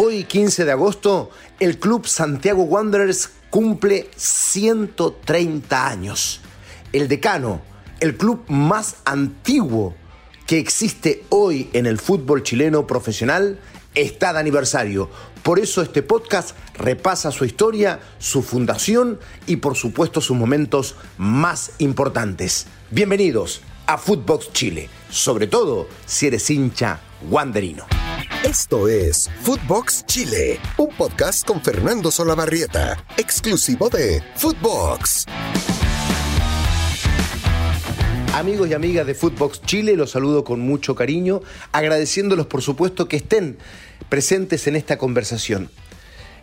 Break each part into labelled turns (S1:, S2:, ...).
S1: Hoy, 15 de agosto, el club Santiago Wanderers cumple 130 años. El decano, el club más antiguo que existe hoy en el fútbol chileno profesional, está de aniversario. Por eso este podcast repasa su historia, su fundación y por supuesto sus momentos más importantes. Bienvenidos a Footbox Chile, sobre todo si eres hincha wanderino.
S2: Esto es Footbox Chile, un podcast con Fernando Solabarrieta, exclusivo de Footbox.
S1: Amigos y amigas de Footbox Chile, los saludo con mucho cariño, agradeciéndolos por supuesto que estén presentes en esta conversación.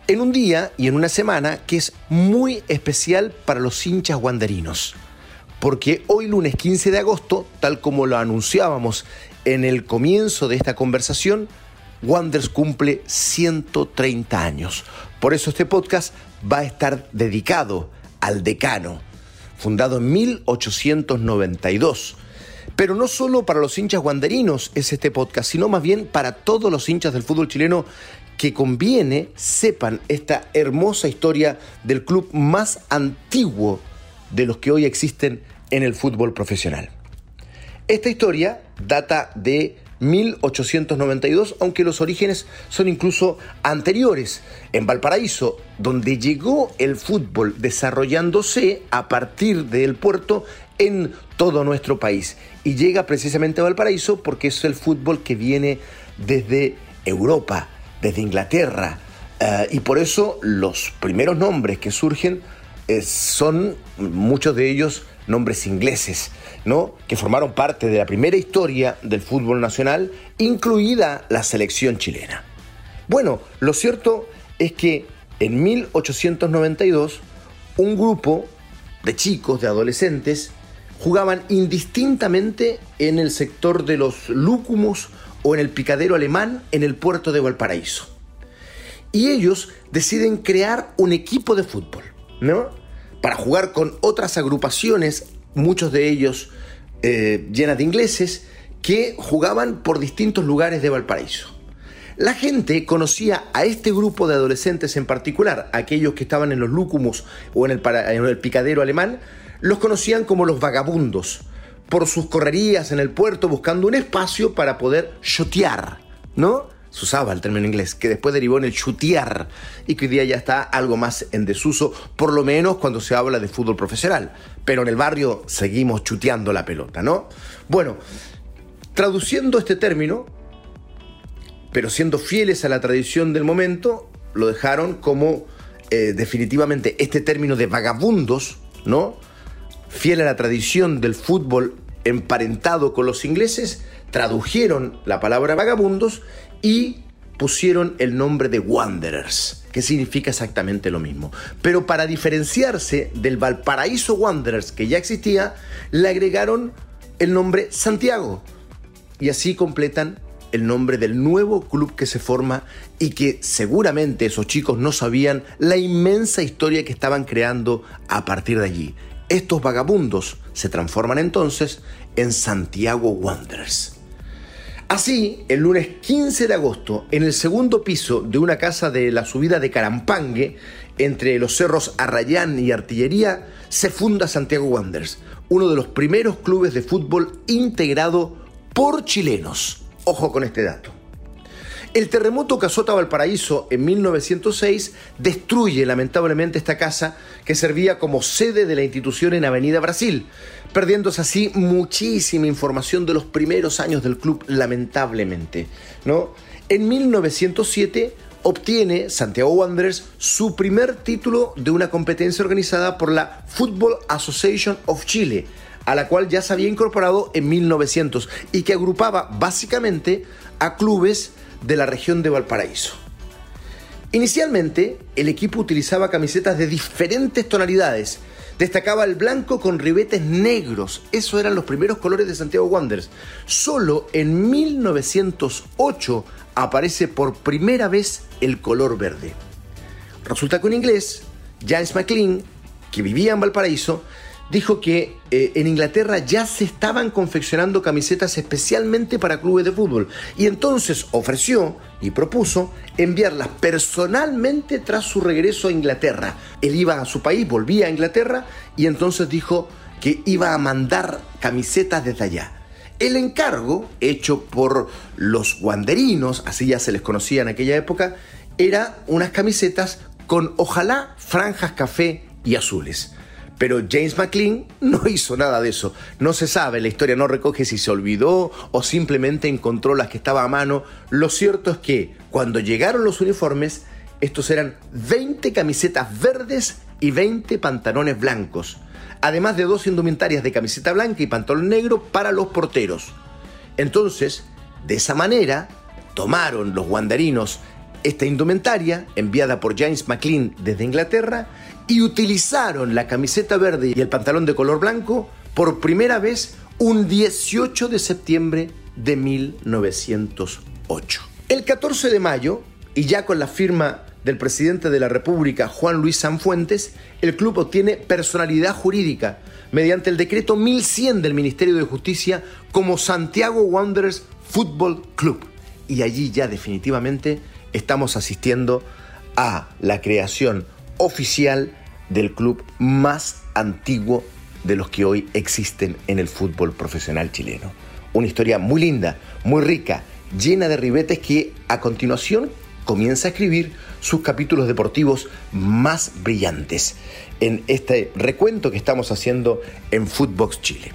S1: En un día y en una semana que es muy especial para los hinchas wanderinos. Porque hoy lunes 15 de agosto, tal como lo anunciábamos en el comienzo de esta conversación, Wanders cumple 130 años. Por eso este podcast va a estar dedicado al decano, fundado en 1892. Pero no solo para los hinchas wanderinos es este podcast, sino más bien para todos los hinchas del fútbol chileno que conviene sepan esta hermosa historia del club más antiguo de los que hoy existen en el fútbol profesional. Esta historia data de 1892, aunque los orígenes son incluso anteriores. En Valparaíso, donde llegó el fútbol desarrollándose a partir del puerto en todo nuestro país. Y llega precisamente a Valparaíso porque es el fútbol que viene desde Europa, desde Inglaterra. Eh, y por eso los primeros nombres que surgen eh, son muchos de ellos nombres ingleses, ¿no? Que formaron parte de la primera historia del fútbol nacional, incluida la selección chilena. Bueno, lo cierto es que en 1892 un grupo de chicos, de adolescentes, jugaban indistintamente en el sector de los lúcumos o en el picadero alemán en el puerto de Valparaíso. Y ellos deciden crear un equipo de fútbol, ¿no? Para jugar con otras agrupaciones, muchos de ellos eh, llenas de ingleses, que jugaban por distintos lugares de Valparaíso. La gente conocía a este grupo de adolescentes en particular, aquellos que estaban en los lúcumos o en el, en el picadero alemán, los conocían como los vagabundos, por sus correrías en el puerto buscando un espacio para poder shotear, ¿no? Se usaba el término inglés, que después derivó en el chutear y que hoy día ya está algo más en desuso, por lo menos cuando se habla de fútbol profesional. Pero en el barrio seguimos chuteando la pelota, ¿no? Bueno, traduciendo este término, pero siendo fieles a la tradición del momento, lo dejaron como eh, definitivamente este término de vagabundos, ¿no? Fiel a la tradición del fútbol emparentado con los ingleses, tradujeron la palabra vagabundos y pusieron el nombre de Wanderers, que significa exactamente lo mismo. Pero para diferenciarse del Valparaíso Wanderers que ya existía, le agregaron el nombre Santiago. Y así completan el nombre del nuevo club que se forma y que seguramente esos chicos no sabían la inmensa historia que estaban creando a partir de allí. Estos vagabundos se transforman entonces en Santiago Wanderers. Así, el lunes 15 de agosto, en el segundo piso de una casa de la subida de Carampangue, entre los cerros Arrayán y Artillería, se funda Santiago Wanderers, uno de los primeros clubes de fútbol integrado por chilenos. Ojo con este dato. El terremoto que Valparaíso en 1906 destruye lamentablemente esta casa que servía como sede de la institución en Avenida Brasil, perdiéndose así muchísima información de los primeros años del club lamentablemente, ¿no? En 1907 obtiene Santiago Wanderers su primer título de una competencia organizada por la Football Association of Chile, a la cual ya se había incorporado en 1900 y que agrupaba básicamente a clubes de la región de Valparaíso. Inicialmente, el equipo utilizaba camisetas de diferentes tonalidades. Destacaba el blanco con ribetes negros. Esos eran los primeros colores de Santiago Wanderers. Solo en 1908 aparece por primera vez el color verde. Resulta que un inglés, James McLean, que vivía en Valparaíso, dijo que eh, en Inglaterra ya se estaban confeccionando camisetas especialmente para clubes de fútbol y entonces ofreció y propuso enviarlas personalmente tras su regreso a Inglaterra. Él iba a su país, volvía a Inglaterra y entonces dijo que iba a mandar camisetas desde allá. El encargo, hecho por los guanderinos, así ya se les conocía en aquella época, era unas camisetas con ojalá franjas café y azules. Pero James McLean no hizo nada de eso. No se sabe, la historia no recoge si se olvidó o simplemente encontró las que estaba a mano. Lo cierto es que cuando llegaron los uniformes, estos eran 20 camisetas verdes y 20 pantalones blancos, además de dos indumentarias de camiseta blanca y pantalón negro para los porteros. Entonces, de esa manera, tomaron los guanderinos esta indumentaria, enviada por James McLean desde Inglaterra, y utilizaron la camiseta verde y el pantalón de color blanco por primera vez un 18 de septiembre de 1908. El 14 de mayo, y ya con la firma del presidente de la República, Juan Luis Sanfuentes, el club obtiene personalidad jurídica mediante el decreto 1100 del Ministerio de Justicia como Santiago Wanderers Football Club. Y allí ya definitivamente estamos asistiendo a la creación oficial del club más antiguo de los que hoy existen en el fútbol profesional chileno. Una historia muy linda, muy rica, llena de ribetes que a continuación comienza a escribir sus capítulos deportivos más brillantes en este recuento que estamos haciendo en Footbox Chile.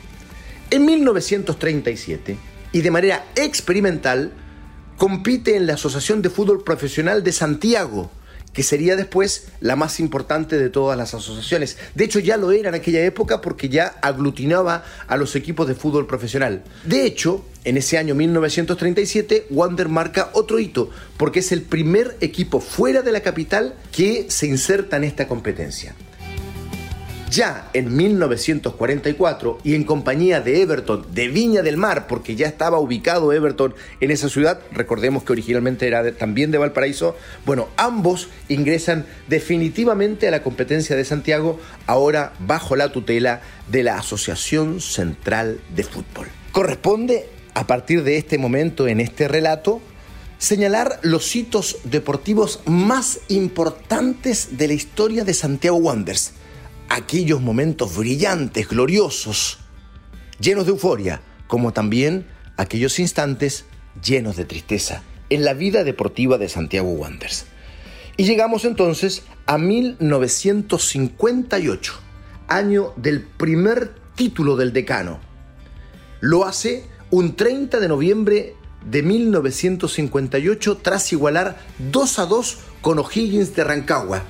S1: En 1937, y de manera experimental, compite en la Asociación de Fútbol Profesional de Santiago, que sería después la más importante de todas las asociaciones. De hecho, ya lo era en aquella época porque ya aglutinaba a los equipos de fútbol profesional. De hecho, en ese año 1937, Wander marca otro hito, porque es el primer equipo fuera de la capital que se inserta en esta competencia. Ya en 1944 y en compañía de Everton de Viña del Mar, porque ya estaba ubicado Everton en esa ciudad, recordemos que originalmente era también de Valparaíso, bueno, ambos ingresan definitivamente a la competencia de Santiago, ahora bajo la tutela de la Asociación Central de Fútbol. Corresponde, a partir de este momento en este relato, señalar los hitos deportivos más importantes de la historia de Santiago Wanderers aquellos momentos brillantes, gloriosos, llenos de euforia, como también aquellos instantes llenos de tristeza en la vida deportiva de Santiago Wanderers. Y llegamos entonces a 1958, año del primer título del decano. Lo hace un 30 de noviembre de 1958 tras igualar 2 a 2 con O'Higgins de Rancagua.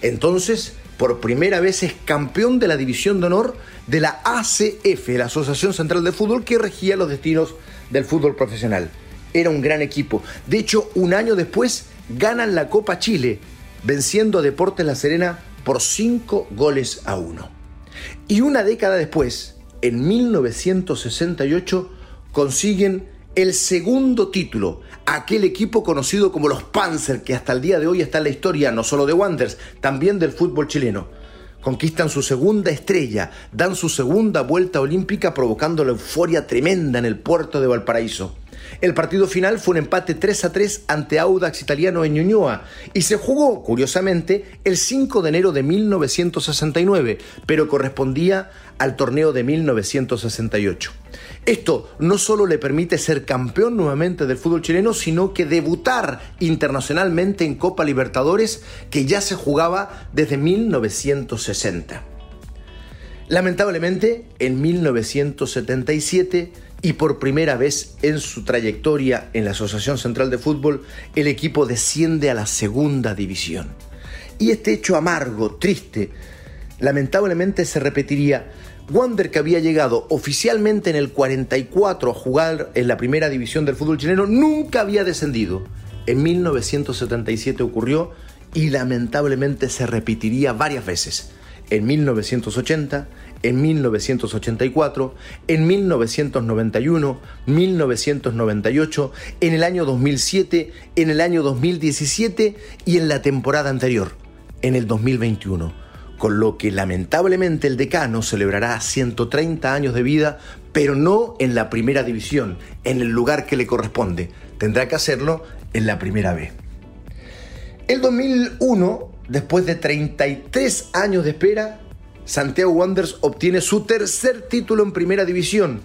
S1: Entonces por primera vez es campeón de la División de Honor de la ACF, la Asociación Central de Fútbol que regía los destinos del fútbol profesional. Era un gran equipo. De hecho, un año después ganan la Copa Chile, venciendo a Deportes La Serena por 5 goles a 1. Y una década después, en 1968, consiguen el segundo título, aquel equipo conocido como los Panzer, que hasta el día de hoy está en la historia no solo de Wanderers, también del fútbol chileno. Conquistan su segunda estrella, dan su segunda vuelta olímpica provocando la euforia tremenda en el puerto de Valparaíso. El partido final fue un empate 3 a 3 ante Audax Italiano en Ñuñoa y se jugó, curiosamente, el 5 de enero de 1969, pero correspondía al torneo de 1968. Esto no solo le permite ser campeón nuevamente del fútbol chileno, sino que debutar internacionalmente en Copa Libertadores, que ya se jugaba desde 1960. Lamentablemente, en 1977, y por primera vez en su trayectoria en la Asociación Central de Fútbol, el equipo desciende a la segunda división. Y este hecho amargo, triste, lamentablemente se repetiría. Wander, que había llegado oficialmente en el 44 a jugar en la primera división del fútbol chileno, nunca había descendido. En 1977 ocurrió y lamentablemente se repetiría varias veces. En 1980, en 1984, en 1991, 1998, en el año 2007, en el año 2017 y en la temporada anterior, en el 2021. Con lo que lamentablemente el decano celebrará 130 años de vida, pero no en la primera división, en el lugar que le corresponde. Tendrá que hacerlo en la primera B. El 2001, después de 33 años de espera, Santiago Wanderers obtiene su tercer título en primera división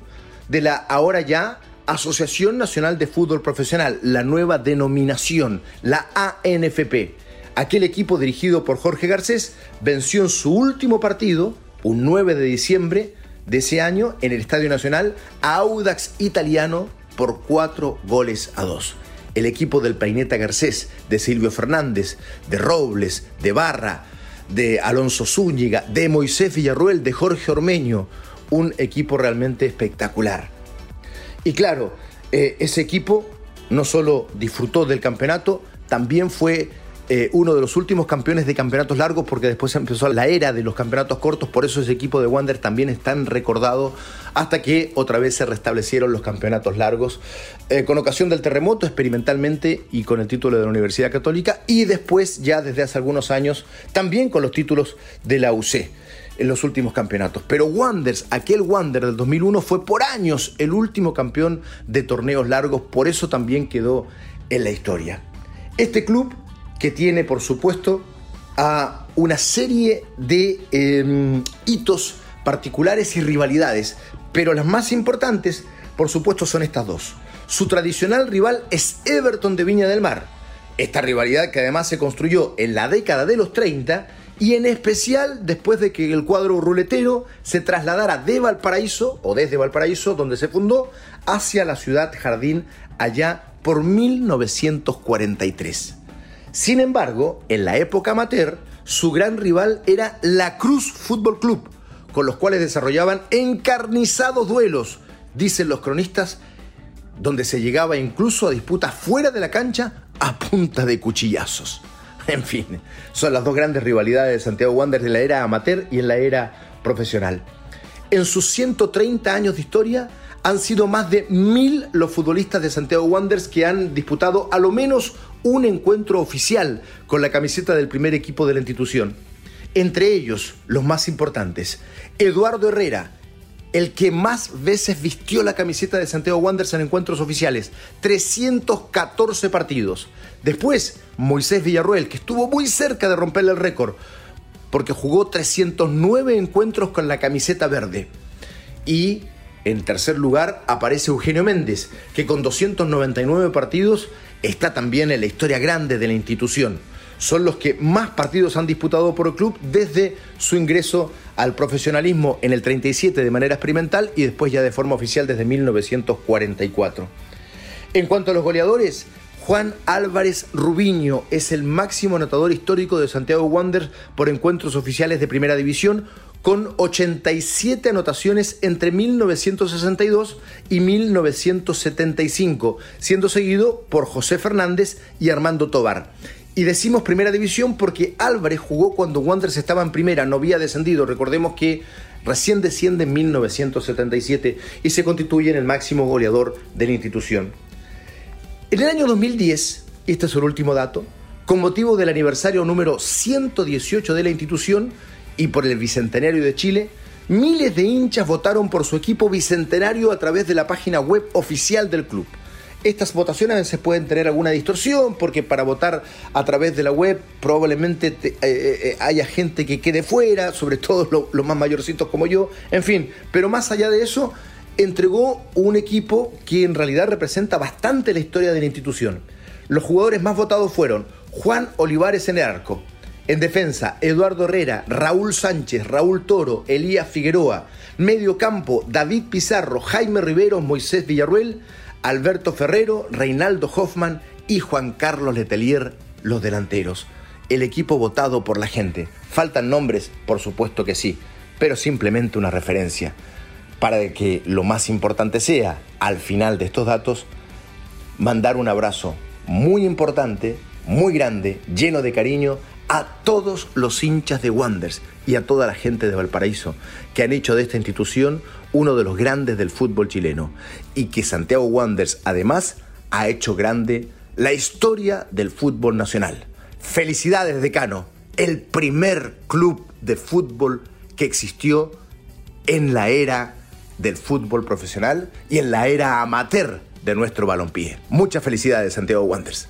S1: de la ahora ya Asociación Nacional de Fútbol Profesional, la nueva denominación, la ANFP. Aquel equipo dirigido por Jorge Garcés venció en su último partido, un 9 de diciembre de ese año, en el Estadio Nacional, a Audax Italiano por 4 goles a 2. El equipo del Paineta Garcés, de Silvio Fernández, de Robles, de Barra, de Alonso Zúñiga, de Moisés Villarruel, de Jorge Ormeño, un equipo realmente espectacular. Y claro, eh, ese equipo no solo disfrutó del campeonato, también fue eh, uno de los últimos campeones de campeonatos largos, porque después empezó la era de los campeonatos cortos, por eso ese equipo de Wander también es tan recordado, hasta que otra vez se restablecieron los campeonatos largos, eh, con ocasión del terremoto experimentalmente y con el título de la Universidad Católica, y después ya desde hace algunos años también con los títulos de la UC en los últimos campeonatos. Pero Wanders, aquel Wander del 2001, fue por años el último campeón de torneos largos, por eso también quedó en la historia. Este club que tiene, por supuesto, a una serie de em, hitos particulares y rivalidades, pero las más importantes, por supuesto, son estas dos. Su tradicional rival es Everton de Viña del Mar. Esta rivalidad que además se construyó en la década de los 30 y en especial después de que el cuadro ruletero se trasladara de Valparaíso, o desde Valparaíso, donde se fundó, hacia la ciudad Jardín allá por 1943. Sin embargo, en la época amateur, su gran rival era la Cruz Fútbol Club, con los cuales desarrollaban encarnizados duelos, dicen los cronistas, donde se llegaba incluso a disputas fuera de la cancha a punta de cuchillazos. En fin, son las dos grandes rivalidades de Santiago Wanderers en la era amateur y en la era profesional. En sus 130 años de historia, han sido más de mil los futbolistas de Santiago Wanderers que han disputado a lo menos un encuentro oficial con la camiseta del primer equipo de la institución. Entre ellos, los más importantes, Eduardo Herrera, el que más veces vistió la camiseta de Santiago Wanderers en encuentros oficiales, 314 partidos. Después, Moisés Villarruel, que estuvo muy cerca de romperle el récord, porque jugó 309 encuentros con la camiseta verde. Y en tercer lugar aparece Eugenio Méndez, que con 299 partidos está también en la historia grande de la institución. Son los que más partidos han disputado por el club desde su ingreso al profesionalismo en el 37 de manera experimental y después ya de forma oficial desde 1944. En cuanto a los goleadores, Juan Álvarez Rubiño es el máximo anotador histórico de Santiago Wanderers por encuentros oficiales de Primera División con 87 anotaciones entre 1962 y 1975, siendo seguido por José Fernández y Armando Tobar. Y decimos primera división porque Álvarez jugó cuando Wanderers estaba en primera, no había descendido. Recordemos que recién desciende en 1977 y se constituye en el máximo goleador de la institución. En el año 2010, este es el último dato, con motivo del aniversario número 118 de la institución, y por el Bicentenario de Chile, miles de hinchas votaron por su equipo bicentenario a través de la página web oficial del club. Estas votaciones a veces pueden tener alguna distorsión porque para votar a través de la web probablemente eh, eh, eh, haya gente que quede fuera, sobre todo los más mayorcitos como yo, en fin, pero más allá de eso, entregó un equipo que en realidad representa bastante la historia de la institución. Los jugadores más votados fueron Juan Olivares en el arco, en defensa, Eduardo Herrera, Raúl Sánchez, Raúl Toro, Elías Figueroa. Medio campo, David Pizarro, Jaime Rivero, Moisés Villarruel, Alberto Ferrero, Reinaldo Hoffman y Juan Carlos Letelier, los delanteros. El equipo votado por la gente. ¿Faltan nombres? Por supuesto que sí, pero simplemente una referencia. Para que lo más importante sea, al final de estos datos, mandar un abrazo muy importante, muy grande, lleno de cariño a todos los hinchas de Wanders y a toda la gente de Valparaíso que han hecho de esta institución uno de los grandes del fútbol chileno y que Santiago Wanders además ha hecho grande la historia del fútbol nacional. Felicidades, decano, el primer club de fútbol que existió en la era del fútbol profesional y en la era amateur de nuestro balompié. Muchas felicidades, Santiago Wanderers.